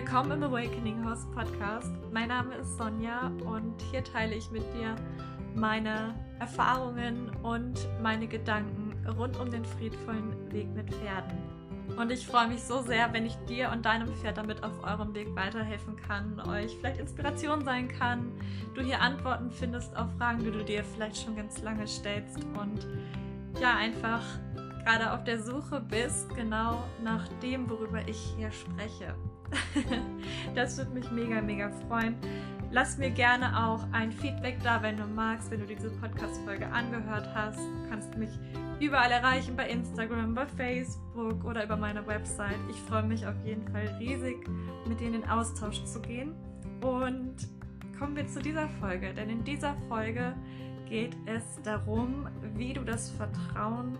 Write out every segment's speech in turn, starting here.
Willkommen im Awakening Horse Podcast. Mein Name ist Sonja und hier teile ich mit dir meine Erfahrungen und meine Gedanken rund um den friedvollen Weg mit Pferden. Und ich freue mich so sehr, wenn ich dir und deinem Pferd damit auf eurem Weg weiterhelfen kann, euch vielleicht Inspiration sein kann, du hier Antworten findest auf Fragen, die du dir vielleicht schon ganz lange stellst und ja, einfach gerade auf der Suche bist, genau nach dem, worüber ich hier spreche. das würde mich mega, mega freuen. Lass mir gerne auch ein Feedback da, wenn du magst, wenn du diese Podcast-Folge angehört hast. Du kannst mich überall erreichen, bei Instagram, bei Facebook oder über meine Website. Ich freue mich auf jeden Fall riesig, mit dir in den Austausch zu gehen. Und kommen wir zu dieser Folge, denn in dieser Folge geht es darum, wie du das Vertrauen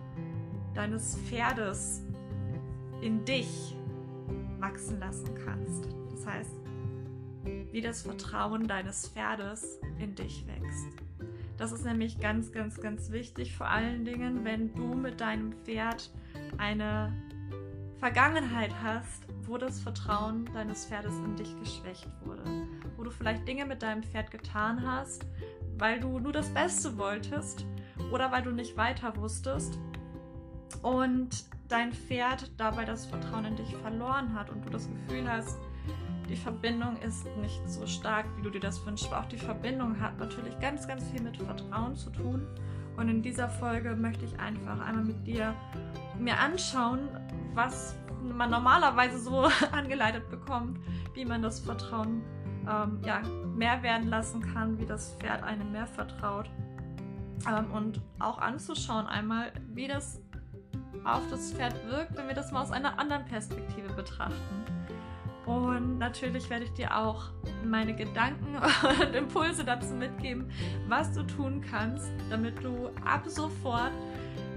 deines Pferdes in dich wachsen lassen kannst. Das heißt, wie das Vertrauen deines Pferdes in dich wächst. Das ist nämlich ganz, ganz, ganz wichtig, vor allen Dingen, wenn du mit deinem Pferd eine Vergangenheit hast, wo das Vertrauen deines Pferdes in dich geschwächt wurde. Wo du vielleicht Dinge mit deinem Pferd getan hast, weil du nur das Beste wolltest oder weil du nicht weiter wusstest und dein Pferd dabei das Vertrauen in dich verloren hat und du das Gefühl hast, die Verbindung ist nicht so stark, wie du dir das wünschst. Aber auch die Verbindung hat natürlich ganz, ganz viel mit Vertrauen zu tun. Und in dieser Folge möchte ich einfach einmal mit dir mir anschauen, was man normalerweise so angeleitet bekommt, wie man das Vertrauen ähm, ja, mehr werden lassen kann, wie das Pferd einem mehr vertraut. Ähm, und auch anzuschauen einmal, wie das auf das Pferd wirkt, wenn wir das mal aus einer anderen Perspektive betrachten. Und natürlich werde ich dir auch meine Gedanken und Impulse dazu mitgeben, was du tun kannst, damit du ab sofort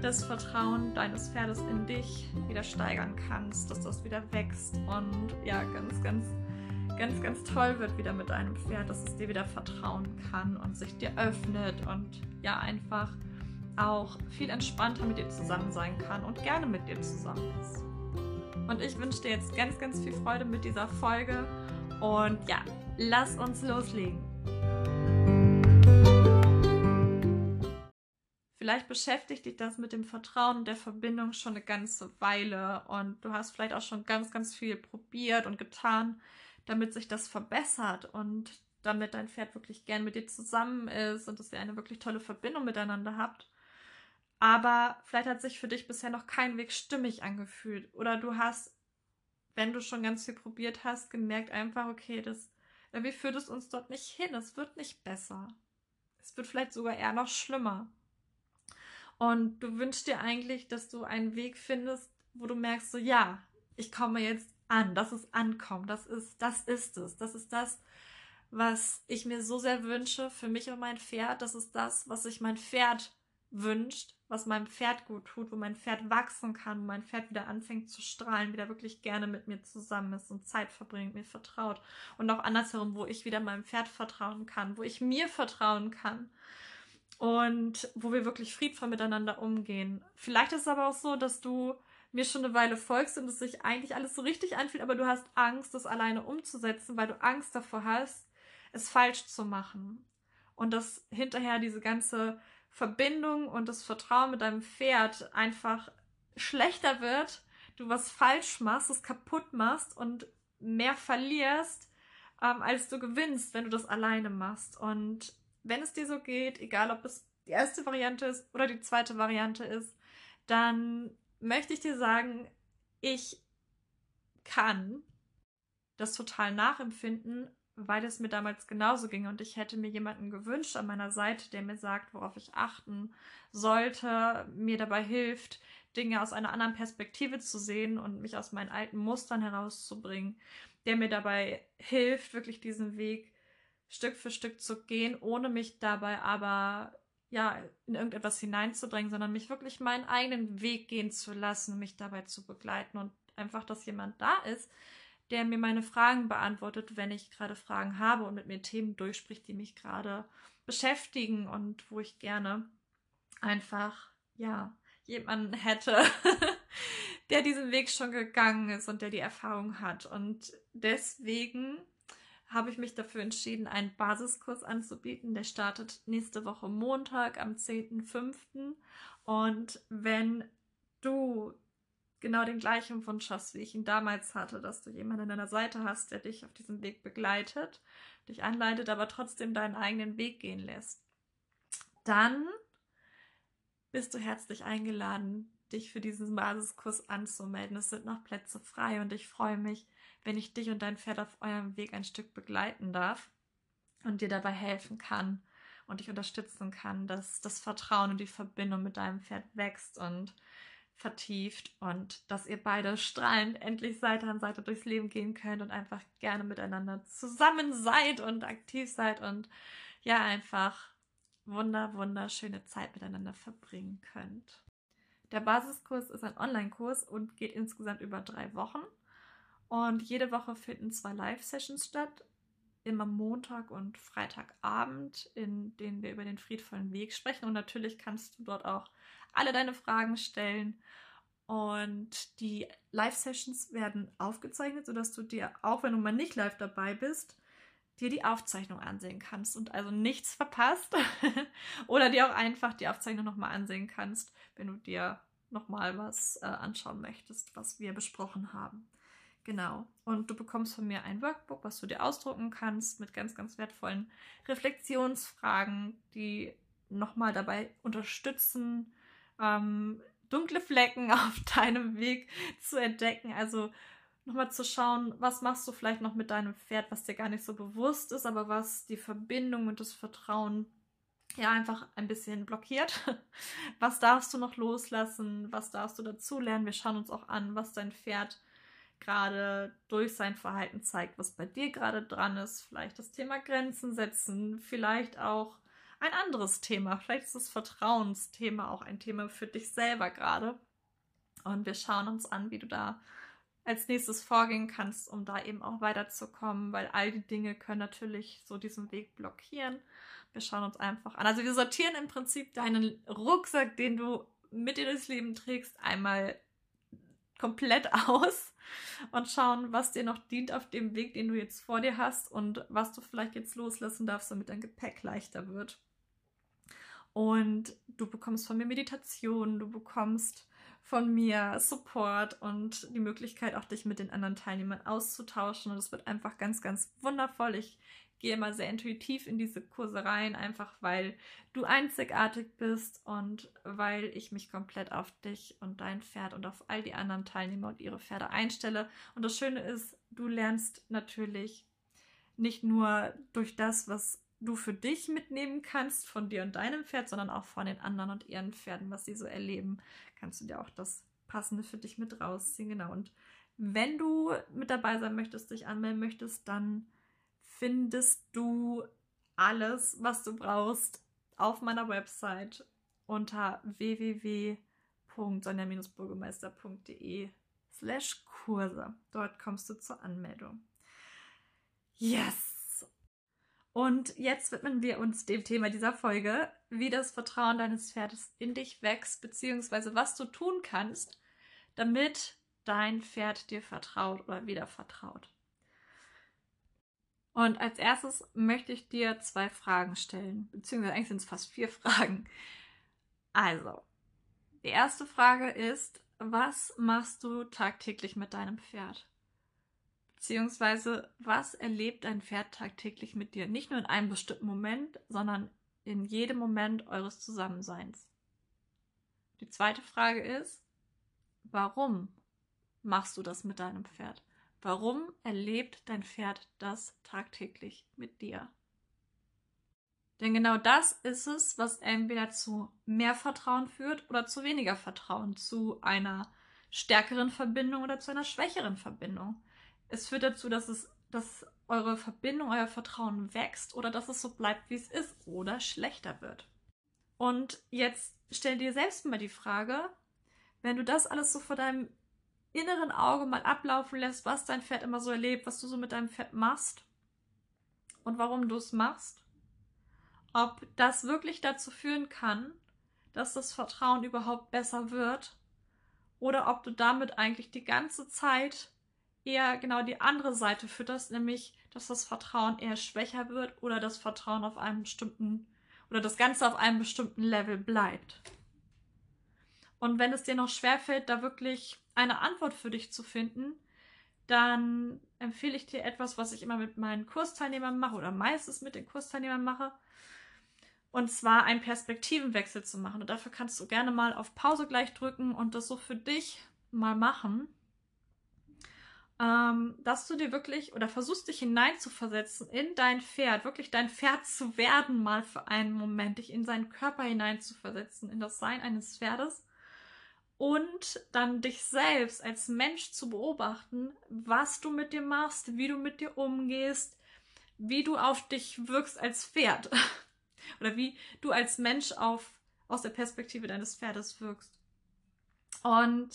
das Vertrauen deines Pferdes in dich wieder steigern kannst, dass das wieder wächst und ja, ganz, ganz, ganz, ganz toll wird wieder mit deinem Pferd, dass es dir wieder vertrauen kann und sich dir öffnet und ja, einfach auch viel entspannter mit dir zusammen sein kann und gerne mit dir zusammen ist. Und ich wünsche dir jetzt ganz, ganz viel Freude mit dieser Folge. Und ja, lass uns loslegen. Vielleicht beschäftigt dich das mit dem Vertrauen und der Verbindung schon eine ganze Weile und du hast vielleicht auch schon ganz, ganz viel probiert und getan, damit sich das verbessert und damit dein Pferd wirklich gern mit dir zusammen ist und dass ihr eine wirklich tolle Verbindung miteinander habt aber vielleicht hat sich für dich bisher noch kein Weg stimmig angefühlt. Oder du hast, wenn du schon ganz viel probiert hast, gemerkt einfach, okay, das irgendwie führt es uns dort nicht hin. Es wird nicht besser. Es wird vielleicht sogar eher noch schlimmer. Und du wünschst dir eigentlich, dass du einen Weg findest, wo du merkst, so ja, ich komme jetzt an, das ist Ankommen, das ist, das ist es, das ist das, was ich mir so sehr wünsche für mich und mein Pferd, das ist das, was sich mein Pferd wünscht, was meinem Pferd gut tut, wo mein Pferd wachsen kann, wo mein Pferd wieder anfängt zu strahlen, wieder wirklich gerne mit mir zusammen ist und Zeit verbringt, mir vertraut. Und auch andersherum, wo ich wieder meinem Pferd vertrauen kann, wo ich mir vertrauen kann und wo wir wirklich friedvoll miteinander umgehen. Vielleicht ist es aber auch so, dass du mir schon eine Weile folgst und es sich eigentlich alles so richtig anfühlt, aber du hast Angst, das alleine umzusetzen, weil du Angst davor hast, es falsch zu machen. Und dass hinterher diese ganze Verbindung und das Vertrauen mit deinem Pferd einfach schlechter wird, du was falsch machst, es kaputt machst und mehr verlierst, ähm, als du gewinnst, wenn du das alleine machst. Und wenn es dir so geht, egal ob es die erste Variante ist oder die zweite Variante ist, dann möchte ich dir sagen, ich kann das total nachempfinden, weil es mir damals genauso ging. Und ich hätte mir jemanden gewünscht an meiner Seite, der mir sagt, worauf ich achten sollte, mir dabei hilft, Dinge aus einer anderen Perspektive zu sehen und mich aus meinen alten Mustern herauszubringen, der mir dabei hilft, wirklich diesen Weg Stück für Stück zu gehen, ohne mich dabei aber ja in irgendetwas hineinzubringen, sondern mich wirklich meinen eigenen Weg gehen zu lassen, mich dabei zu begleiten und einfach, dass jemand da ist, der mir meine Fragen beantwortet, wenn ich gerade Fragen habe und mit mir Themen durchspricht, die mich gerade beschäftigen und wo ich gerne einfach, ja, jemanden hätte, der diesen Weg schon gegangen ist und der die Erfahrung hat. Und deswegen habe ich mich dafür entschieden, einen Basiskurs anzubieten. Der startet nächste Woche Montag am 10.05. Und wenn du genau den gleichen Wunsch hast, wie ich ihn damals hatte, dass du jemanden an deiner Seite hast, der dich auf diesem Weg begleitet, dich anleitet, aber trotzdem deinen eigenen Weg gehen lässt, dann bist du herzlich eingeladen, dich für diesen Basiskurs anzumelden. Es sind noch Plätze frei und ich freue mich, wenn ich dich und dein Pferd auf eurem Weg ein Stück begleiten darf und dir dabei helfen kann und dich unterstützen kann, dass das Vertrauen und die Verbindung mit deinem Pferd wächst und vertieft und dass ihr beide strahlend endlich Seite an Seite durchs Leben gehen könnt und einfach gerne miteinander zusammen seid und aktiv seid und ja einfach wunder wunderschöne Zeit miteinander verbringen könnt. Der Basiskurs ist ein Online-Kurs und geht insgesamt über drei Wochen. Und jede Woche finden zwei Live-Sessions statt, immer Montag und Freitagabend, in denen wir über den friedvollen Weg sprechen. Und natürlich kannst du dort auch alle deine Fragen stellen. Und die Live-Sessions werden aufgezeichnet, sodass du dir, auch wenn du mal nicht live dabei bist, dir die Aufzeichnung ansehen kannst und also nichts verpasst. Oder dir auch einfach die Aufzeichnung nochmal ansehen kannst, wenn du dir nochmal was äh, anschauen möchtest, was wir besprochen haben. Genau. Und du bekommst von mir ein Workbook, was du dir ausdrucken kannst, mit ganz, ganz wertvollen Reflexionsfragen, die nochmal dabei unterstützen, ähm, dunkle Flecken auf deinem Weg zu entdecken. Also nochmal zu schauen, was machst du vielleicht noch mit deinem Pferd, was dir gar nicht so bewusst ist, aber was die Verbindung und das Vertrauen ja einfach ein bisschen blockiert. Was darfst du noch loslassen? Was darfst du dazulernen? Wir schauen uns auch an, was dein Pferd gerade durch sein Verhalten zeigt, was bei dir gerade dran ist. Vielleicht das Thema Grenzen setzen, vielleicht auch ein anderes Thema. Vielleicht ist das Vertrauensthema auch ein Thema für dich selber gerade. Und wir schauen uns an, wie du da als nächstes vorgehen kannst, um da eben auch weiterzukommen, weil all die Dinge können natürlich so diesen Weg blockieren. Wir schauen uns einfach an. Also wir sortieren im Prinzip deinen Rucksack, den du mit dir durchs Leben trägst, einmal komplett aus und schauen, was dir noch dient auf dem Weg, den du jetzt vor dir hast und was du vielleicht jetzt loslassen darfst, damit dein Gepäck leichter wird. Und du bekommst von mir Meditation, du bekommst von mir Support und die Möglichkeit, auch dich mit den anderen Teilnehmern auszutauschen. Und es wird einfach ganz, ganz wundervoll. Ich gehe immer sehr intuitiv in diese Kurse rein, einfach weil du einzigartig bist und weil ich mich komplett auf dich und dein Pferd und auf all die anderen Teilnehmer und ihre Pferde einstelle. Und das Schöne ist, du lernst natürlich nicht nur durch das, was du für dich mitnehmen kannst von dir und deinem Pferd, sondern auch von den anderen und ihren Pferden, was sie so erleben, kannst du dir auch das Passende für dich mit rausziehen. Genau. Und wenn du mit dabei sein möchtest, dich anmelden möchtest, dann findest du alles, was du brauchst, auf meiner Website unter www.sonja-burgemeister.de slash Kurse. Dort kommst du zur Anmeldung. Yes! Und jetzt widmen wir uns dem Thema dieser Folge, wie das Vertrauen deines Pferdes in dich wächst, beziehungsweise was du tun kannst, damit dein Pferd dir vertraut oder wieder vertraut. Und als erstes möchte ich dir zwei Fragen stellen, beziehungsweise eigentlich sind es fast vier Fragen. Also, die erste Frage ist, was machst du tagtäglich mit deinem Pferd? Beziehungsweise, was erlebt dein Pferd tagtäglich mit dir? Nicht nur in einem bestimmten Moment, sondern in jedem Moment eures Zusammenseins. Die zweite Frage ist, warum machst du das mit deinem Pferd? Warum erlebt dein Pferd das tagtäglich mit dir? Denn genau das ist es, was entweder zu mehr Vertrauen führt oder zu weniger Vertrauen, zu einer stärkeren Verbindung oder zu einer schwächeren Verbindung. Es führt dazu, dass es, dass eure Verbindung, euer Vertrauen wächst oder dass es so bleibt, wie es ist oder schlechter wird. Und jetzt stell dir selbst mal die Frage, wenn du das alles so vor deinem inneren Auge mal ablaufen lässt, was dein Pferd immer so erlebt, was du so mit deinem Pferd machst und warum du es machst, ob das wirklich dazu führen kann, dass das Vertrauen überhaupt besser wird oder ob du damit eigentlich die ganze Zeit eher genau die andere Seite fütterst, nämlich dass das Vertrauen eher schwächer wird oder das Vertrauen auf einem bestimmten oder das Ganze auf einem bestimmten Level bleibt. Und wenn es dir noch schwerfällt, da wirklich eine Antwort für dich zu finden, dann empfehle ich dir etwas, was ich immer mit meinen Kursteilnehmern mache oder meistens mit den Kursteilnehmern mache. Und zwar einen Perspektivenwechsel zu machen. Und dafür kannst du gerne mal auf Pause gleich drücken und das so für dich mal machen ähm, dass du dir wirklich oder versuchst dich hineinzuversetzen in dein Pferd, wirklich dein Pferd zu werden, mal für einen Moment, dich in seinen Körper hineinzuversetzen, in das Sein eines Pferdes und dann dich selbst als Mensch zu beobachten, was du mit dir machst, wie du mit dir umgehst, wie du auf dich wirkst als Pferd oder wie du als Mensch auf aus der Perspektive deines Pferdes wirkst. Und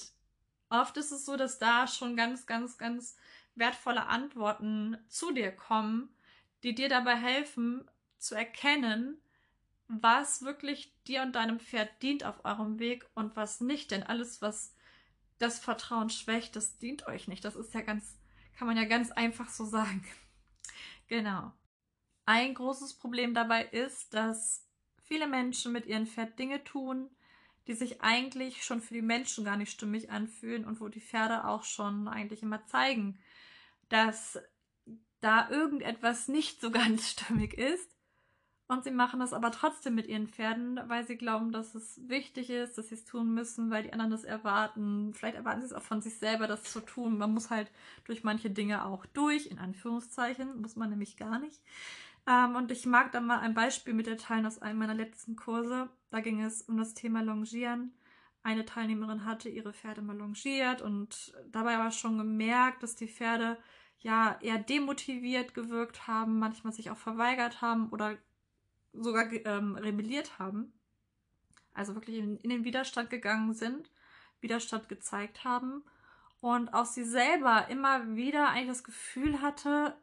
oft ist es so, dass da schon ganz, ganz, ganz wertvolle Antworten zu dir kommen, die dir dabei helfen zu erkennen, was wirklich dir und deinem Pferd dient auf eurem Weg und was nicht. Denn alles, was das Vertrauen schwächt, das dient euch nicht. Das ist ja ganz, kann man ja ganz einfach so sagen. genau. Ein großes Problem dabei ist, dass viele Menschen mit ihren Pferd Dinge tun, die sich eigentlich schon für die Menschen gar nicht stimmig anfühlen und wo die Pferde auch schon eigentlich immer zeigen, dass da irgendetwas nicht so ganz stimmig ist. Und sie machen das aber trotzdem mit ihren Pferden, weil sie glauben, dass es wichtig ist, dass sie es tun müssen, weil die anderen das erwarten. Vielleicht erwarten sie es auch von sich selber, das zu tun. Man muss halt durch manche Dinge auch durch, in Anführungszeichen, muss man nämlich gar nicht. Ähm, und ich mag da mal ein Beispiel mit der aus einem meiner letzten Kurse. Da ging es um das Thema Longieren. Eine Teilnehmerin hatte ihre Pferde mal longiert und dabei aber schon gemerkt, dass die Pferde ja eher demotiviert gewirkt haben, manchmal sich auch verweigert haben oder sogar ähm, rebelliert haben. Also wirklich in, in den Widerstand gegangen sind, Widerstand gezeigt haben und auch sie selber immer wieder eigentlich das Gefühl hatte,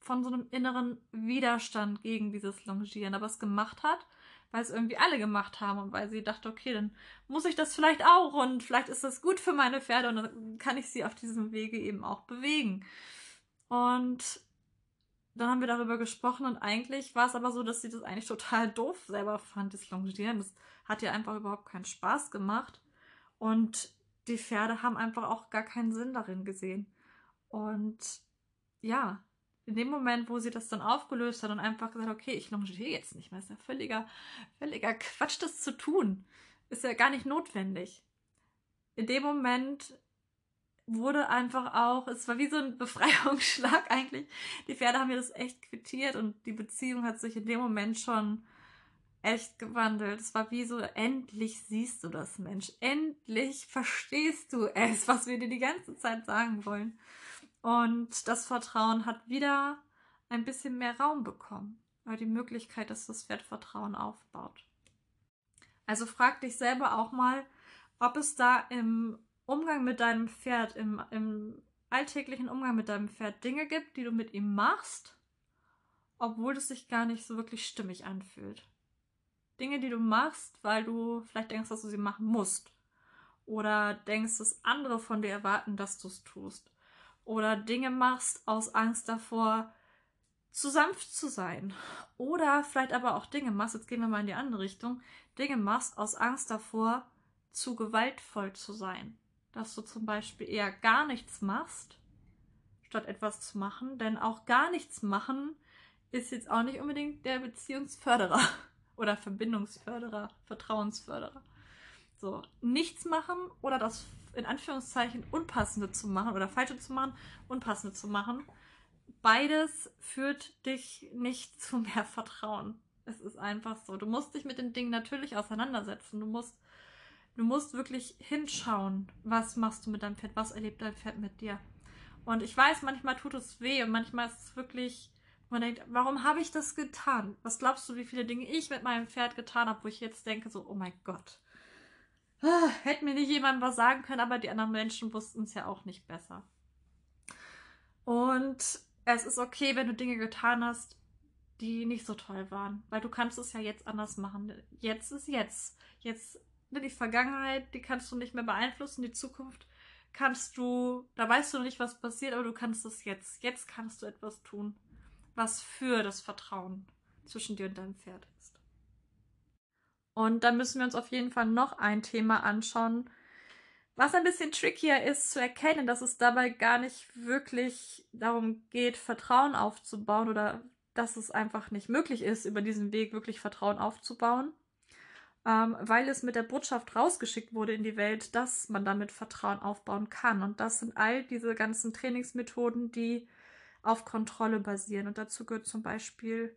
von so einem inneren Widerstand gegen dieses Longieren, aber es gemacht hat, weil es irgendwie alle gemacht haben und weil sie dachte, okay, dann muss ich das vielleicht auch und vielleicht ist das gut für meine Pferde und dann kann ich sie auf diesem Wege eben auch bewegen. Und dann haben wir darüber gesprochen und eigentlich war es aber so, dass sie das eigentlich total doof selber fand, das Longieren. Das hat ihr einfach überhaupt keinen Spaß gemacht. Und die Pferde haben einfach auch gar keinen Sinn darin gesehen. Und ja, in dem Moment, wo sie das dann aufgelöst hat und einfach gesagt, okay, ich longiere jetzt nicht mehr, ist ja völliger, völliger Quatsch, das zu tun. Ist ja gar nicht notwendig. In dem Moment wurde einfach auch, es war wie so ein Befreiungsschlag eigentlich. Die Pferde haben mir das echt quittiert und die Beziehung hat sich in dem Moment schon echt gewandelt. Es war wie so, endlich siehst du das, Mensch. Endlich verstehst du es, was wir dir die ganze Zeit sagen wollen. Und das Vertrauen hat wieder ein bisschen mehr Raum bekommen, weil die Möglichkeit, dass das Pferd Vertrauen aufbaut. Also frag dich selber auch mal, ob es da im Umgang mit deinem Pferd, im, im alltäglichen Umgang mit deinem Pferd Dinge gibt, die du mit ihm machst, obwohl es sich gar nicht so wirklich stimmig anfühlt. Dinge, die du machst, weil du vielleicht denkst, dass du sie machen musst. Oder denkst, dass andere von dir erwarten, dass du es tust oder Dinge machst aus Angst davor, zu sanft zu sein. Oder vielleicht aber auch Dinge machst, jetzt gehen wir mal in die andere Richtung, Dinge machst aus Angst davor, zu gewaltvoll zu sein. Dass du zum Beispiel eher gar nichts machst, statt etwas zu machen. Denn auch gar nichts machen ist jetzt auch nicht unbedingt der Beziehungsförderer oder Verbindungsförderer, Vertrauensförderer. So, nichts machen oder das in Anführungszeichen unpassende zu machen oder falsche zu machen, unpassende zu machen. Beides führt dich nicht zu mehr Vertrauen. Es ist einfach so. Du musst dich mit den Dingen natürlich auseinandersetzen. Du musst, du musst wirklich hinschauen, was machst du mit deinem Pferd, was erlebt dein Pferd mit dir. Und ich weiß, manchmal tut es weh und manchmal ist es wirklich, man denkt, warum habe ich das getan? Was glaubst du, wie viele Dinge ich mit meinem Pferd getan habe, wo ich jetzt denke, so, oh mein Gott, Ah, hätte mir nicht jemand was sagen können, aber die anderen Menschen wussten es ja auch nicht besser. Und es ist okay, wenn du Dinge getan hast, die nicht so toll waren, weil du kannst es ja jetzt anders machen. Jetzt ist jetzt. Jetzt die Vergangenheit, die kannst du nicht mehr beeinflussen, die Zukunft kannst du, da weißt du noch nicht, was passiert, aber du kannst es jetzt. Jetzt kannst du etwas tun, was für das Vertrauen zwischen dir und deinem Pferd. Und dann müssen wir uns auf jeden Fall noch ein Thema anschauen, was ein bisschen trickier ist zu erkennen, dass es dabei gar nicht wirklich darum geht, Vertrauen aufzubauen oder dass es einfach nicht möglich ist, über diesen Weg wirklich Vertrauen aufzubauen, ähm, weil es mit der Botschaft rausgeschickt wurde in die Welt, dass man damit Vertrauen aufbauen kann. Und das sind all diese ganzen Trainingsmethoden, die auf Kontrolle basieren. Und dazu gehört zum Beispiel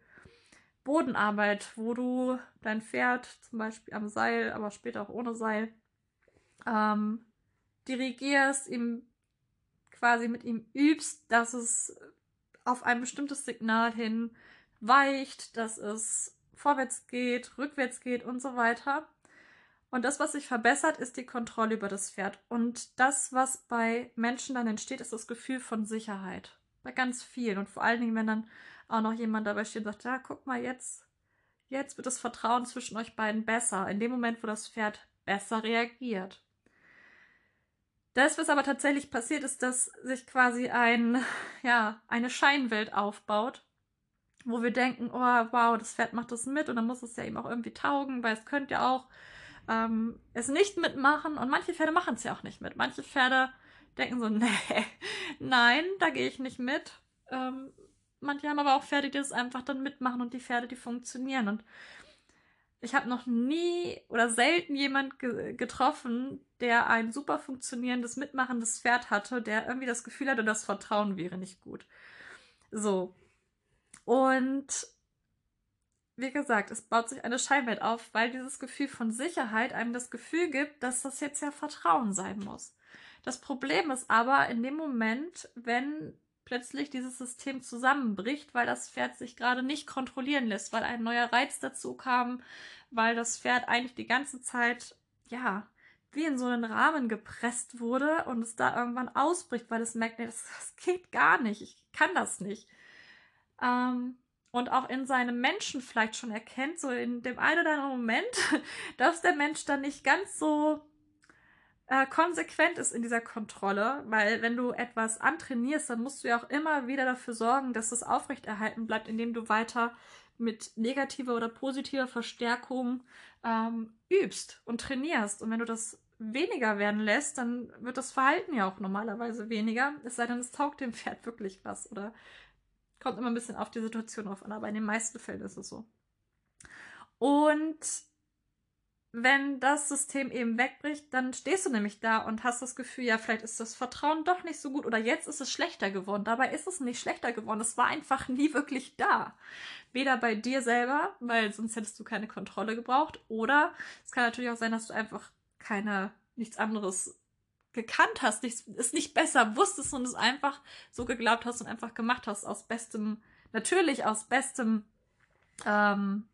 Bodenarbeit, wo du dein Pferd zum Beispiel am Seil, aber später auch ohne Seil, ähm, dirigierst, ihm quasi mit ihm übst, dass es auf ein bestimmtes Signal hin weicht, dass es vorwärts geht, rückwärts geht und so weiter. Und das, was sich verbessert, ist die Kontrolle über das Pferd. Und das, was bei Menschen dann entsteht, ist das Gefühl von Sicherheit. Bei ganz vielen. Und vor allen Dingen, wenn dann auch noch jemand dabei steht und sagt, ja, guck mal, jetzt, jetzt wird das Vertrauen zwischen euch beiden besser. In dem Moment, wo das Pferd besser reagiert. Das, was aber tatsächlich passiert, ist, dass sich quasi ein, ja, eine Scheinwelt aufbaut, wo wir denken, oh, wow, das Pferd macht das mit und dann muss es ja eben auch irgendwie taugen, weil es könnte ja auch ähm, es nicht mitmachen und manche Pferde machen es ja auch nicht mit. Manche Pferde denken so, nee, nein, da gehe ich nicht mit. Ähm, manche haben aber auch Pferde, die das einfach dann mitmachen und die Pferde, die funktionieren. Und ich habe noch nie oder selten jemand ge getroffen, der ein super funktionierendes, mitmachendes Pferd hatte, der irgendwie das Gefühl hatte, das Vertrauen wäre nicht gut. So. Und wie gesagt, es baut sich eine Scheinwelt auf, weil dieses Gefühl von Sicherheit einem das Gefühl gibt, dass das jetzt ja Vertrauen sein muss. Das Problem ist aber in dem Moment, wenn plötzlich dieses System zusammenbricht, weil das Pferd sich gerade nicht kontrollieren lässt, weil ein neuer Reiz dazu kam, weil das Pferd eigentlich die ganze Zeit, ja, wie in so einen Rahmen gepresst wurde und es da irgendwann ausbricht, weil es merkt, nee, das, das geht gar nicht, ich kann das nicht. Ähm, und auch in seinem Menschen vielleicht schon erkennt, so in dem einen oder anderen Moment, dass der Mensch dann nicht ganz so äh, konsequent ist in dieser Kontrolle, weil wenn du etwas antrainierst, dann musst du ja auch immer wieder dafür sorgen, dass es aufrechterhalten bleibt, indem du weiter mit negativer oder positiver Verstärkung ähm, übst und trainierst. Und wenn du das weniger werden lässt, dann wird das Verhalten ja auch normalerweise weniger. Es sei denn, es taugt dem Pferd wirklich was oder kommt immer ein bisschen auf die Situation auf an, aber in den meisten Fällen ist es so. Und wenn das System eben wegbricht, dann stehst du nämlich da und hast das Gefühl, ja, vielleicht ist das Vertrauen doch nicht so gut oder jetzt ist es schlechter geworden. Dabei ist es nicht schlechter geworden. Es war einfach nie wirklich da. Weder bei dir selber, weil sonst hättest du keine Kontrolle gebraucht, oder es kann natürlich auch sein, dass du einfach keine, nichts anderes gekannt hast, nichts, es nicht besser wusstest und es einfach so geglaubt hast und einfach gemacht hast aus bestem, natürlich aus bestem, ähm,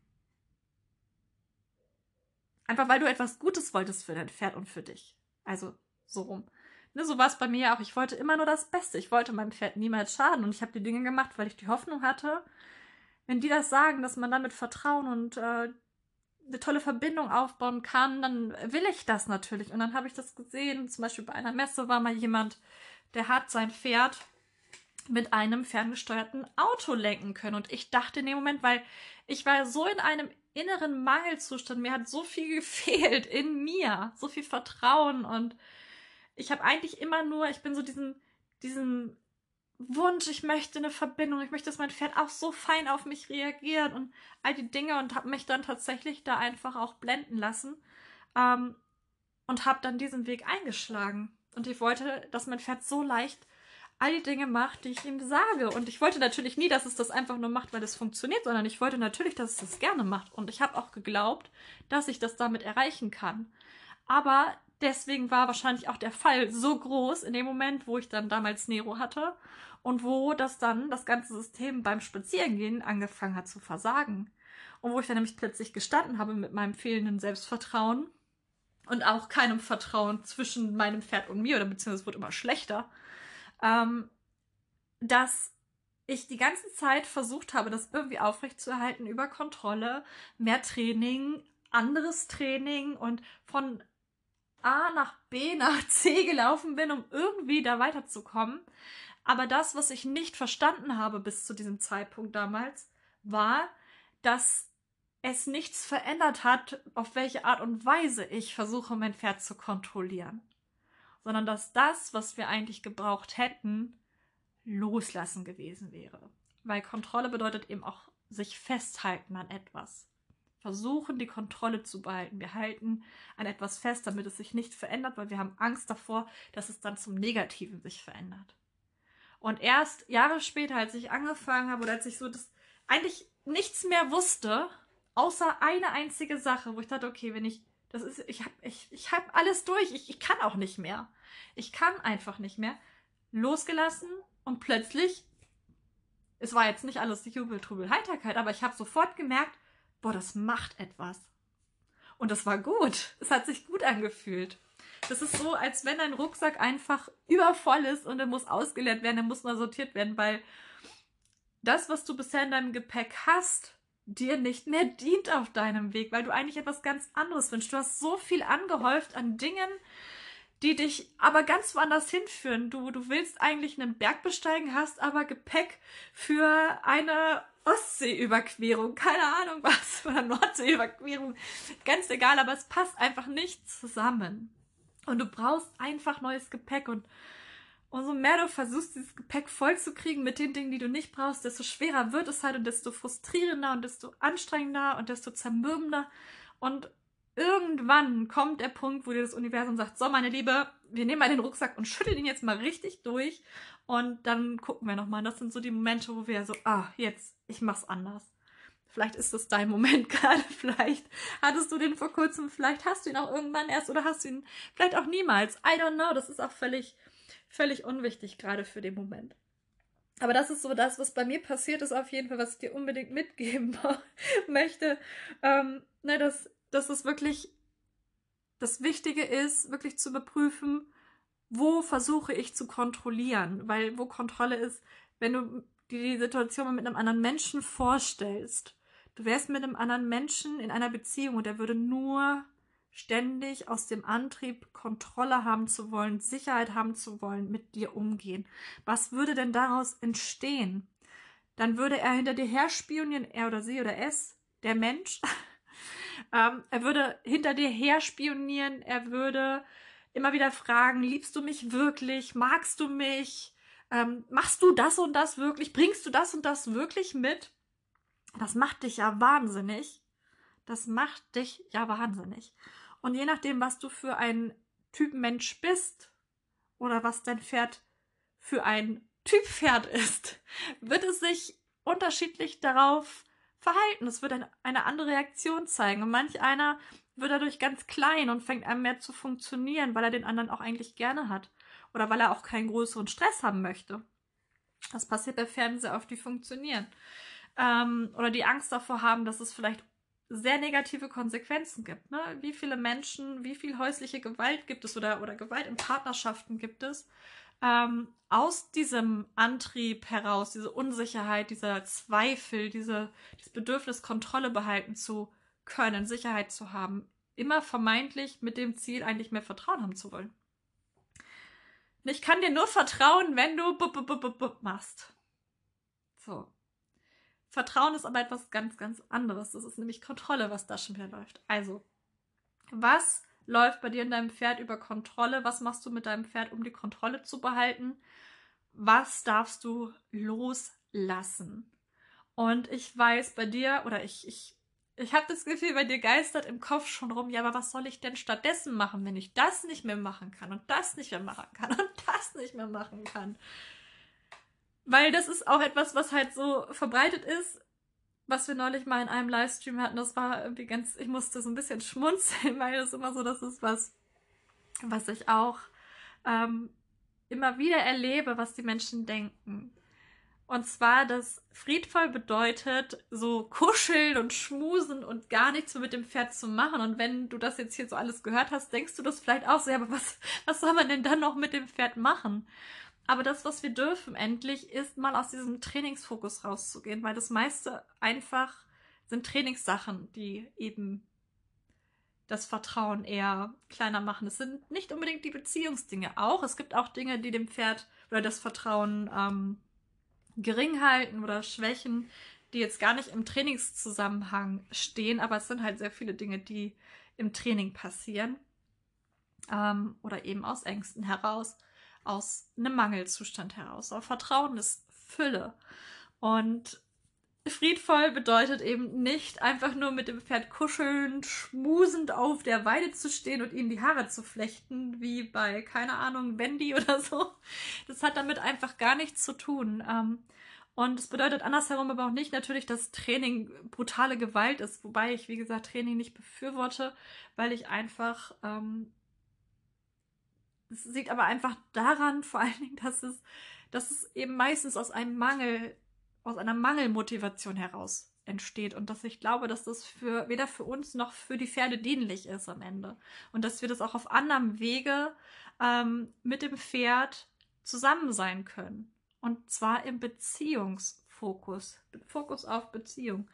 Einfach weil du etwas Gutes wolltest für dein Pferd und für dich. Also so rum. Ne, so war es bei mir auch. Ich wollte immer nur das Beste. Ich wollte meinem Pferd niemals schaden und ich habe die Dinge gemacht, weil ich die Hoffnung hatte, wenn die das sagen, dass man damit Vertrauen und äh, eine tolle Verbindung aufbauen kann, dann will ich das natürlich. Und dann habe ich das gesehen. Zum Beispiel bei einer Messe war mal jemand, der hat sein Pferd mit einem ferngesteuerten Auto lenken können. Und ich dachte in dem Moment, weil ich war so in einem inneren Mangelzustand. Mir hat so viel gefehlt in mir, so viel Vertrauen und ich habe eigentlich immer nur, ich bin so diesen, diesen Wunsch, ich möchte eine Verbindung, ich möchte, dass mein Pferd auch so fein auf mich reagiert und all die Dinge und habe mich dann tatsächlich da einfach auch blenden lassen ähm, und habe dann diesen Weg eingeschlagen. Und ich wollte, dass mein Pferd so leicht all die Dinge macht, die ich ihm sage. Und ich wollte natürlich nie, dass es das einfach nur macht, weil es funktioniert, sondern ich wollte natürlich, dass es das gerne macht. Und ich habe auch geglaubt, dass ich das damit erreichen kann. Aber deswegen war wahrscheinlich auch der Fall so groß in dem Moment, wo ich dann damals Nero hatte und wo das dann das ganze System beim Spazierengehen angefangen hat zu versagen. Und wo ich dann nämlich plötzlich gestanden habe mit meinem fehlenden Selbstvertrauen und auch keinem Vertrauen zwischen meinem Pferd und mir, oder beziehungsweise es wurde immer schlechter ähm, dass ich die ganze Zeit versucht habe, das irgendwie aufrechtzuerhalten über Kontrolle, mehr Training, anderes Training und von A nach B nach C gelaufen bin, um irgendwie da weiterzukommen. Aber das, was ich nicht verstanden habe bis zu diesem Zeitpunkt damals, war, dass es nichts verändert hat, auf welche Art und Weise ich versuche, mein Pferd zu kontrollieren. Sondern dass das, was wir eigentlich gebraucht hätten, loslassen gewesen wäre. Weil Kontrolle bedeutet eben auch sich festhalten an etwas. Versuchen, die Kontrolle zu behalten. Wir halten an etwas fest, damit es sich nicht verändert, weil wir haben Angst davor, dass es dann zum Negativen sich verändert. Und erst Jahre später, als ich angefangen habe oder als ich so das eigentlich nichts mehr wusste, außer eine einzige Sache, wo ich dachte, okay, wenn ich das ist, ich habe ich, ich hab alles durch, ich, ich kann auch nicht mehr. Ich kann einfach nicht mehr. Losgelassen und plötzlich, es war jetzt nicht alles Jubel, Trubel, Heiterkeit, aber ich habe sofort gemerkt, boah, das macht etwas. Und das war gut. Es hat sich gut angefühlt. Das ist so, als wenn ein Rucksack einfach übervoll ist und er muss ausgeleert werden, er muss mal sortiert werden, weil das, was du bisher in deinem Gepäck hast, dir nicht mehr dient auf deinem Weg, weil du eigentlich etwas ganz anderes wünschst. Du hast so viel angehäuft an Dingen, die dich aber ganz woanders hinführen. Du, du willst eigentlich einen Berg besteigen, hast aber Gepäck für eine Ostseeüberquerung, keine Ahnung was, oder Nordseeüberquerung, ganz egal, aber es passt einfach nicht zusammen. Und du brauchst einfach neues Gepäck und umso mehr du versuchst, dieses Gepäck vollzukriegen mit den Dingen, die du nicht brauchst, desto schwerer wird es halt und desto frustrierender und desto anstrengender und desto zermürbender. Und irgendwann kommt der Punkt, wo dir das Universum sagt, so meine Liebe, wir nehmen mal den Rucksack und schütteln ihn jetzt mal richtig durch und dann gucken wir nochmal. Das sind so die Momente, wo wir so, ah, jetzt, ich mach's anders. Vielleicht ist das dein Moment gerade. Vielleicht hattest du den vor kurzem. Vielleicht hast du ihn auch irgendwann erst oder hast du ihn vielleicht auch niemals. I don't know. Das ist auch völlig, völlig unwichtig gerade für den Moment. Aber das ist so das, was bei mir passiert ist, auf jeden Fall, was ich dir unbedingt mitgeben möchte. Ähm, ne, dass, dass es wirklich das Wichtige ist, wirklich zu überprüfen, wo versuche ich zu kontrollieren. Weil wo Kontrolle ist, wenn du dir die Situation mit einem anderen Menschen vorstellst Du wärst mit einem anderen Menschen in einer Beziehung und er würde nur ständig aus dem Antrieb, Kontrolle haben zu wollen, Sicherheit haben zu wollen, mit dir umgehen. Was würde denn daraus entstehen? Dann würde er hinter dir her spionieren, er oder sie oder es, der Mensch. ähm, er würde hinter dir her spionieren, er würde immer wieder fragen, liebst du mich wirklich? Magst du mich? Ähm, machst du das und das wirklich? Bringst du das und das wirklich mit? Das macht dich ja wahnsinnig. Das macht dich ja wahnsinnig. Und je nachdem, was du für ein Typ Mensch bist oder was dein Pferd für ein Typ Pferd ist, wird es sich unterschiedlich darauf verhalten. Es wird eine andere Reaktion zeigen. Und manch einer wird dadurch ganz klein und fängt an mehr zu funktionieren, weil er den anderen auch eigentlich gerne hat. Oder weil er auch keinen größeren Stress haben möchte. Das passiert bei Pferden sehr oft, die funktionieren ähm, oder die Angst davor haben, dass es vielleicht sehr negative Konsequenzen gibt. Ne? Wie viele Menschen, wie viel häusliche Gewalt gibt es oder, oder Gewalt in Partnerschaften gibt es? Ähm, aus diesem Antrieb heraus, diese Unsicherheit, dieser Zweifel, diese, dieses Bedürfnis, Kontrolle behalten zu können, Sicherheit zu haben, immer vermeintlich mit dem Ziel, eigentlich mehr Vertrauen haben zu wollen. ich kann dir nur vertrauen, wenn du b -b -b machst. So. Vertrauen ist aber etwas ganz, ganz anderes. Das ist nämlich Kontrolle, was da schon wieder läuft. Also, was läuft bei dir in deinem Pferd über Kontrolle? Was machst du mit deinem Pferd, um die Kontrolle zu behalten? Was darfst du loslassen? Und ich weiß bei dir, oder ich, ich, ich habe das Gefühl, bei dir geistert im Kopf schon rum, ja, aber was soll ich denn stattdessen machen, wenn ich das nicht mehr machen kann und das nicht mehr machen kann und das nicht mehr machen kann? Weil das ist auch etwas, was halt so verbreitet ist, was wir neulich mal in einem Livestream hatten. Das war irgendwie ganz, ich musste so ein bisschen schmunzeln, weil das immer so, das ist was, was ich auch ähm, immer wieder erlebe, was die Menschen denken. Und zwar, dass friedvoll bedeutet, so kuscheln und schmusen und gar nichts mehr mit dem Pferd zu machen. Und wenn du das jetzt hier so alles gehört hast, denkst du das vielleicht auch so, ja, aber was, was soll man denn dann noch mit dem Pferd machen? Aber das, was wir dürfen endlich, ist mal aus diesem Trainingsfokus rauszugehen, weil das meiste einfach sind Trainingssachen, die eben das Vertrauen eher kleiner machen. Es sind nicht unbedingt die Beziehungsdinge auch. Es gibt auch Dinge, die dem Pferd oder das Vertrauen ähm, gering halten oder schwächen, die jetzt gar nicht im Trainingszusammenhang stehen, aber es sind halt sehr viele Dinge, die im Training passieren ähm, oder eben aus Ängsten heraus, aus einem Mangelzustand heraus. Aber Vertrauen ist Fülle und friedvoll bedeutet eben nicht einfach nur mit dem Pferd kuschelnd, schmusend auf der Weide zu stehen und ihnen die Haare zu flechten, wie bei, keine Ahnung, Wendy oder so. Das hat damit einfach gar nichts zu tun. Ähm, und es bedeutet andersherum aber auch nicht natürlich, dass Training brutale Gewalt ist, wobei ich, wie gesagt, Training nicht befürworte, weil ich einfach, ähm, es liegt aber einfach daran, vor allen Dingen, dass es, dass es eben meistens aus einem Mangel, aus einer Mangelmotivation heraus entsteht und dass ich glaube, dass das für weder für uns noch für die Pferde dienlich ist am Ende und dass wir das auch auf anderem Wege ähm, mit dem Pferd zusammen sein können. Und zwar im Beziehungsfokus. Fokus auf Beziehung.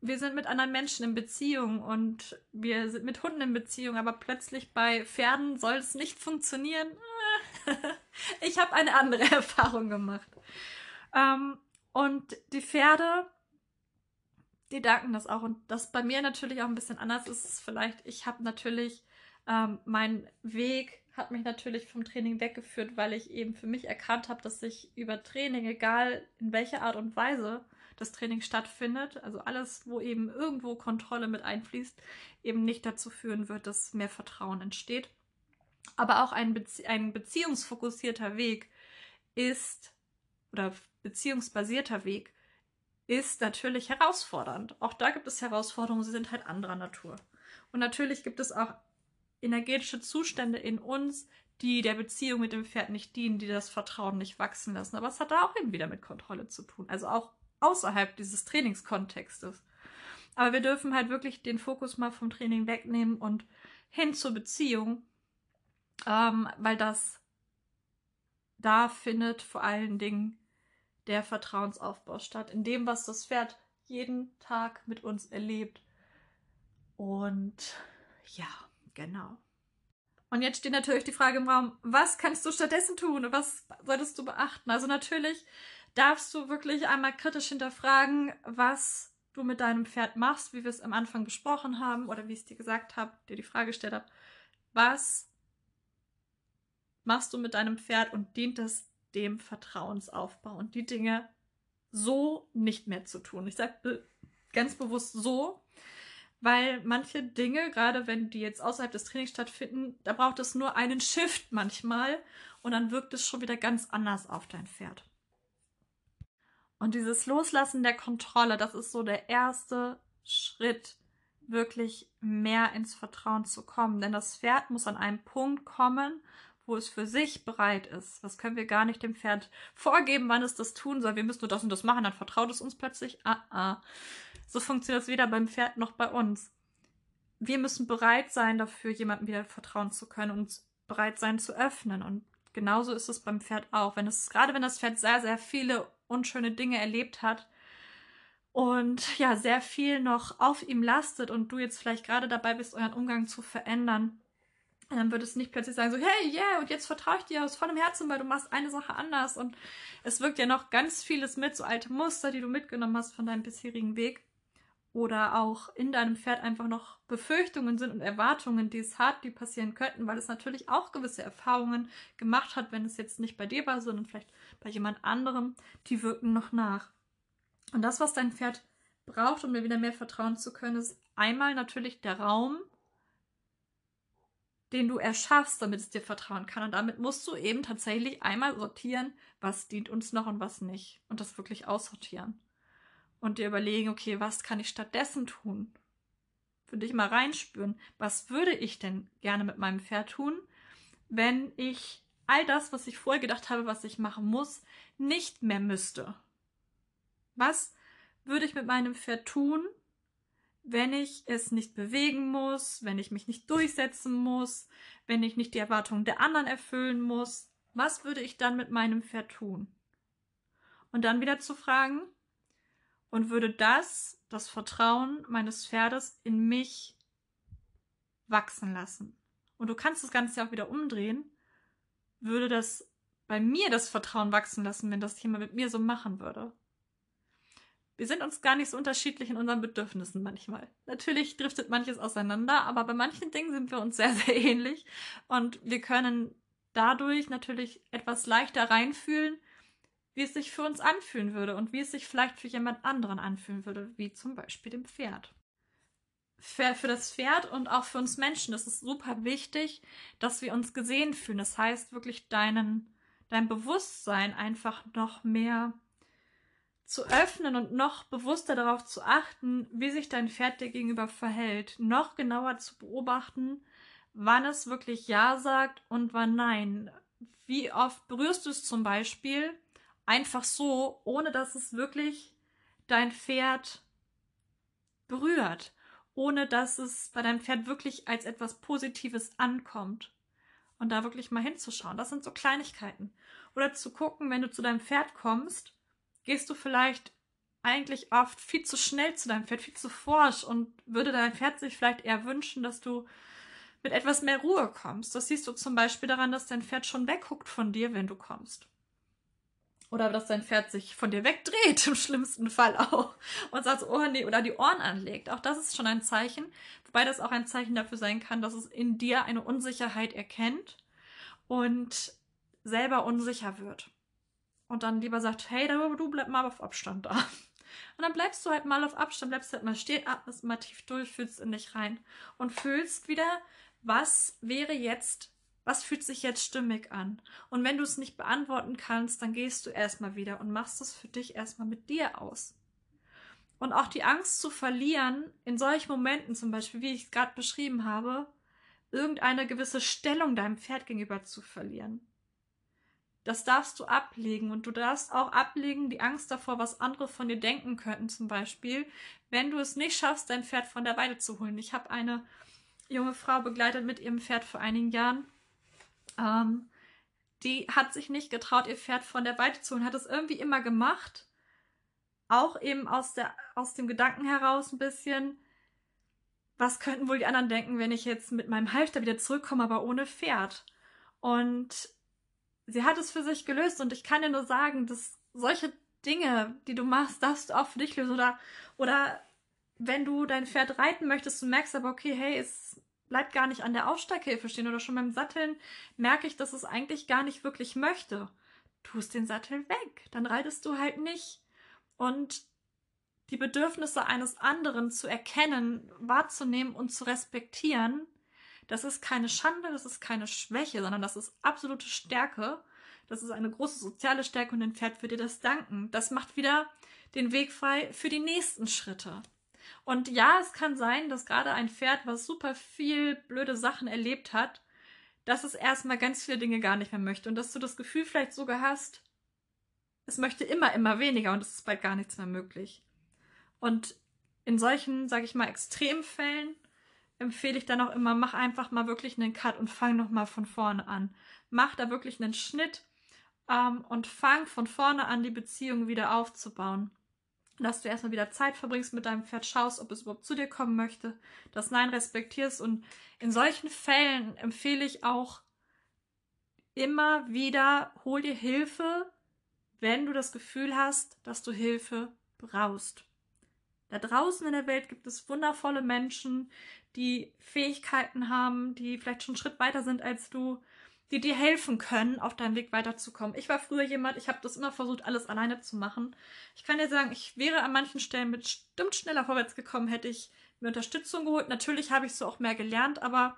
Wir sind mit anderen Menschen in Beziehung und wir sind mit Hunden in Beziehung, aber plötzlich bei Pferden soll es nicht funktionieren. ich habe eine andere Erfahrung gemacht. Ähm, und die Pferde, die danken das auch. Und das bei mir natürlich auch ein bisschen anders ist, ist vielleicht, ich habe natürlich ähm, meinen Weg hat mich natürlich vom Training weggeführt, weil ich eben für mich erkannt habe, dass sich über Training, egal in welcher Art und Weise das Training stattfindet, also alles, wo eben irgendwo Kontrolle mit einfließt, eben nicht dazu führen wird, dass mehr Vertrauen entsteht. Aber auch ein, Bezie ein beziehungsfokussierter Weg ist, oder beziehungsbasierter Weg, ist natürlich herausfordernd. Auch da gibt es Herausforderungen, sie sind halt anderer Natur. Und natürlich gibt es auch energetische Zustände in uns, die der Beziehung mit dem Pferd nicht dienen, die das Vertrauen nicht wachsen lassen. Aber es hat da auch eben wieder mit Kontrolle zu tun. Also auch außerhalb dieses Trainingskontextes. Aber wir dürfen halt wirklich den Fokus mal vom Training wegnehmen und hin zur Beziehung, ähm, weil das da findet vor allen Dingen der Vertrauensaufbau statt, in dem, was das Pferd jeden Tag mit uns erlebt. Und ja. Genau. Und jetzt steht natürlich die Frage im Raum, was kannst du stattdessen tun und was solltest du beachten? Also natürlich darfst du wirklich einmal kritisch hinterfragen, was du mit deinem Pferd machst, wie wir es am Anfang besprochen haben oder wie ich es dir gesagt habe, dir die Frage gestellt habe. Was machst du mit deinem Pferd und dient es dem Vertrauensaufbau und die Dinge so nicht mehr zu tun? Ich sage ganz bewusst so, weil manche Dinge, gerade wenn die jetzt außerhalb des Trainings stattfinden, da braucht es nur einen Shift manchmal und dann wirkt es schon wieder ganz anders auf dein Pferd. Und dieses Loslassen der Kontrolle, das ist so der erste Schritt, wirklich mehr ins Vertrauen zu kommen. Denn das Pferd muss an einen Punkt kommen, wo es für sich bereit ist. Das können wir gar nicht dem Pferd vorgeben, wann es das tun soll. Wir müssen nur das und das machen, dann vertraut es uns plötzlich. Ah, ah. So funktioniert es weder beim Pferd noch bei uns. Wir müssen bereit sein, dafür jemandem wieder vertrauen zu können und bereit sein zu öffnen. Und genauso ist es beim Pferd auch. Wenn es, gerade wenn das Pferd sehr, sehr viele unschöne Dinge erlebt hat und ja, sehr viel noch auf ihm lastet und du jetzt vielleicht gerade dabei bist, euren Umgang zu verändern, dann wird es nicht plötzlich sagen, so, hey, yeah, und jetzt vertraue ich dir aus vollem Herzen, weil du machst eine Sache anders. Und es wirkt ja noch ganz vieles mit, so alte Muster, die du mitgenommen hast von deinem bisherigen Weg oder auch in deinem Pferd einfach noch Befürchtungen sind und Erwartungen, die es hat, die passieren könnten, weil es natürlich auch gewisse Erfahrungen gemacht hat, wenn es jetzt nicht bei dir war, sondern vielleicht bei jemand anderem, die wirken noch nach. Und das, was dein Pferd braucht, um dir wieder mehr vertrauen zu können, ist einmal natürlich der Raum, den du erschaffst, damit es dir vertrauen kann. Und damit musst du eben tatsächlich einmal sortieren, was dient uns noch und was nicht. Und das wirklich aussortieren und dir überlegen, okay, was kann ich stattdessen tun? Für dich mal reinspüren, was würde ich denn gerne mit meinem Pferd tun, wenn ich all das, was ich vorher gedacht habe, was ich machen muss, nicht mehr müsste? Was würde ich mit meinem Pferd tun, wenn ich es nicht bewegen muss, wenn ich mich nicht durchsetzen muss, wenn ich nicht die Erwartungen der anderen erfüllen muss? Was würde ich dann mit meinem Pferd tun? Und dann wieder zu fragen, und würde das, das Vertrauen meines Pferdes in mich wachsen lassen. Und du kannst das Ganze ja auch wieder umdrehen, würde das bei mir das Vertrauen wachsen lassen, wenn das jemand mit mir so machen würde. Wir sind uns gar nicht so unterschiedlich in unseren Bedürfnissen manchmal. Natürlich driftet manches auseinander, aber bei manchen Dingen sind wir uns sehr, sehr ähnlich und wir können dadurch natürlich etwas leichter reinfühlen, wie es sich für uns anfühlen würde und wie es sich vielleicht für jemand anderen anfühlen würde, wie zum Beispiel dem Pferd. Für, das Pferd und auch für uns Menschen ist es super wichtig, dass wir uns gesehen fühlen. Das heißt, wirklich deinen, dein Bewusstsein einfach noch mehr zu öffnen und noch bewusster darauf zu achten, wie sich dein Pferd dir gegenüber verhält, noch genauer zu beobachten, wann es wirklich Ja sagt und wann Nein. Wie oft berührst du es zum Beispiel einfach so, ohne dass es wirklich dein Pferd berührt, ohne dass es bei deinem Pferd wirklich als etwas Positives ankommt. Und da wirklich mal hinzuschauen. Das sind so Kleinigkeiten. Oder zu gucken, wenn du zu deinem Pferd kommst, gehst du vielleicht eigentlich oft viel zu schnell zu deinem Pferd, viel zu forsch und würde dein Pferd sich vielleicht eher wünschen, dass du mit etwas mehr Ruhe kommst. Das siehst du zum Beispiel daran, dass dein Pferd schon wegguckt von dir, wenn du kommst. Oder dass dein Pferd sich von dir wegdreht, im schlimmsten Fall auch. Und sagt, oh nee, oder die Ohren anlegt. Auch das ist schon ein Zeichen. Wobei das auch ein Zeichen dafür sein kann, dass es in dir eine Unsicherheit erkennt und selber unsicher wird. Und dann lieber sagt, hey, du bleib mal auf Abstand da. Und dann bleibst du halt mal auf Abstand, bleibst halt mal stehen, atmest mal tief durch, fühlst in dich rein und fühlst wieder, was wäre jetzt was fühlt sich jetzt stimmig an? Und wenn du es nicht beantworten kannst, dann gehst du erstmal wieder und machst es für dich erstmal mit dir aus. Und auch die Angst zu verlieren, in solchen Momenten zum Beispiel, wie ich es gerade beschrieben habe, irgendeine gewisse Stellung deinem Pferd gegenüber zu verlieren. Das darfst du ablegen und du darfst auch ablegen die Angst davor, was andere von dir denken könnten, zum Beispiel, wenn du es nicht schaffst, dein Pferd von der Weide zu holen. Ich habe eine junge Frau begleitet mit ihrem Pferd vor einigen Jahren ähm, die hat sich nicht getraut, ihr Pferd von der Weide zu holen, hat es irgendwie immer gemacht. Auch eben aus, der, aus dem Gedanken heraus ein bisschen, was könnten wohl die anderen denken, wenn ich jetzt mit meinem Halfter wieder zurückkomme, aber ohne Pferd. Und sie hat es für sich gelöst und ich kann dir nur sagen, dass solche Dinge, die du machst, darfst du auch für dich lösen. Oder, oder wenn du dein Pferd reiten möchtest, du merkst aber, okay, hey, es bleibt gar nicht an der Aufsteighilfe stehen oder schon beim Satteln merke ich, dass es eigentlich gar nicht wirklich möchte. Tust den Sattel weg, dann reitest du halt nicht. Und die Bedürfnisse eines anderen zu erkennen, wahrzunehmen und zu respektieren, das ist keine Schande, das ist keine Schwäche, sondern das ist absolute Stärke. Das ist eine große soziale Stärke und ein Pferd wird dir das danken. Das macht wieder den Weg frei für die nächsten Schritte. Und ja, es kann sein, dass gerade ein Pferd, was super viel blöde Sachen erlebt hat, dass es erstmal ganz viele Dinge gar nicht mehr möchte und dass du das Gefühl vielleicht sogar hast, es möchte immer, immer weniger und es ist bald gar nichts mehr möglich. Und in solchen, sage ich mal, Extremfällen empfehle ich dann auch immer, mach einfach mal wirklich einen Cut und fang nochmal von vorne an. Mach da wirklich einen Schnitt ähm, und fang von vorne an, die Beziehung wieder aufzubauen dass du erstmal wieder Zeit verbringst mit deinem Pferd, schaust, ob es überhaupt zu dir kommen möchte, das Nein respektierst. Und in solchen Fällen empfehle ich auch immer wieder, hol dir Hilfe, wenn du das Gefühl hast, dass du Hilfe brauchst. Da draußen in der Welt gibt es wundervolle Menschen, die Fähigkeiten haben, die vielleicht schon einen Schritt weiter sind als du, die dir helfen können, auf deinem Weg weiterzukommen. Ich war früher jemand, ich habe das immer versucht, alles alleine zu machen. Ich kann dir sagen, ich wäre an manchen Stellen bestimmt schneller vorwärts gekommen, hätte ich mir Unterstützung geholt. Natürlich habe ich so auch mehr gelernt, aber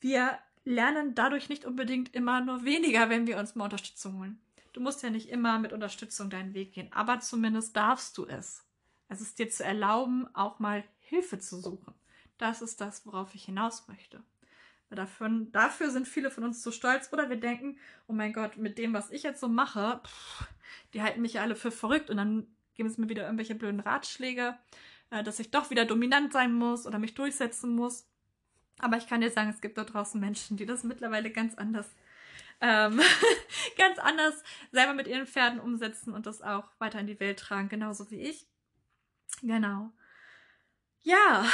wir lernen dadurch nicht unbedingt immer nur weniger, wenn wir uns mal Unterstützung holen. Du musst ja nicht immer mit Unterstützung deinen Weg gehen, aber zumindest darfst du es. Es ist dir zu erlauben, auch mal Hilfe zu suchen. Das ist das, worauf ich hinaus möchte. Davon, dafür sind viele von uns zu stolz oder wir denken, oh mein Gott, mit dem, was ich jetzt so mache, pff, die halten mich ja alle für verrückt und dann geben es mir wieder irgendwelche blöden Ratschläge, äh, dass ich doch wieder dominant sein muss oder mich durchsetzen muss. Aber ich kann dir sagen, es gibt da draußen Menschen, die das mittlerweile ganz anders, ähm, ganz anders selber mit ihren Pferden umsetzen und das auch weiter in die Welt tragen, genauso wie ich. Genau. Ja,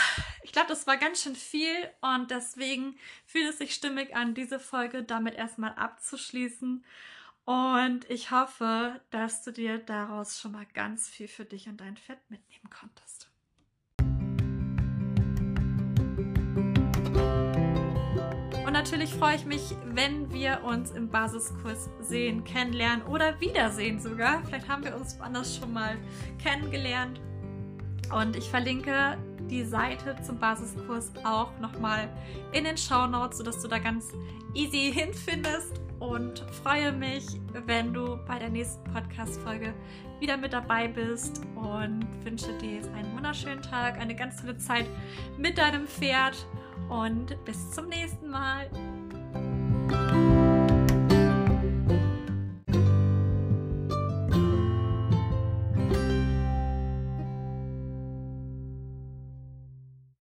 ich glaube, das war ganz schön viel und deswegen fühlt es sich stimmig an, diese Folge damit erstmal abzuschließen. Und ich hoffe, dass du dir daraus schon mal ganz viel für dich und dein Fett mitnehmen konntest. Und natürlich freue ich mich, wenn wir uns im Basiskurs sehen, kennenlernen oder wiedersehen sogar. Vielleicht haben wir uns woanders schon mal kennengelernt. Und ich verlinke die Seite zum Basiskurs auch nochmal in den Show Notes, sodass du da ganz easy hinfindest. Und freue mich, wenn du bei der nächsten Podcast-Folge wieder mit dabei bist und wünsche dir einen wunderschönen Tag, eine ganz tolle Zeit mit deinem Pferd und bis zum nächsten Mal.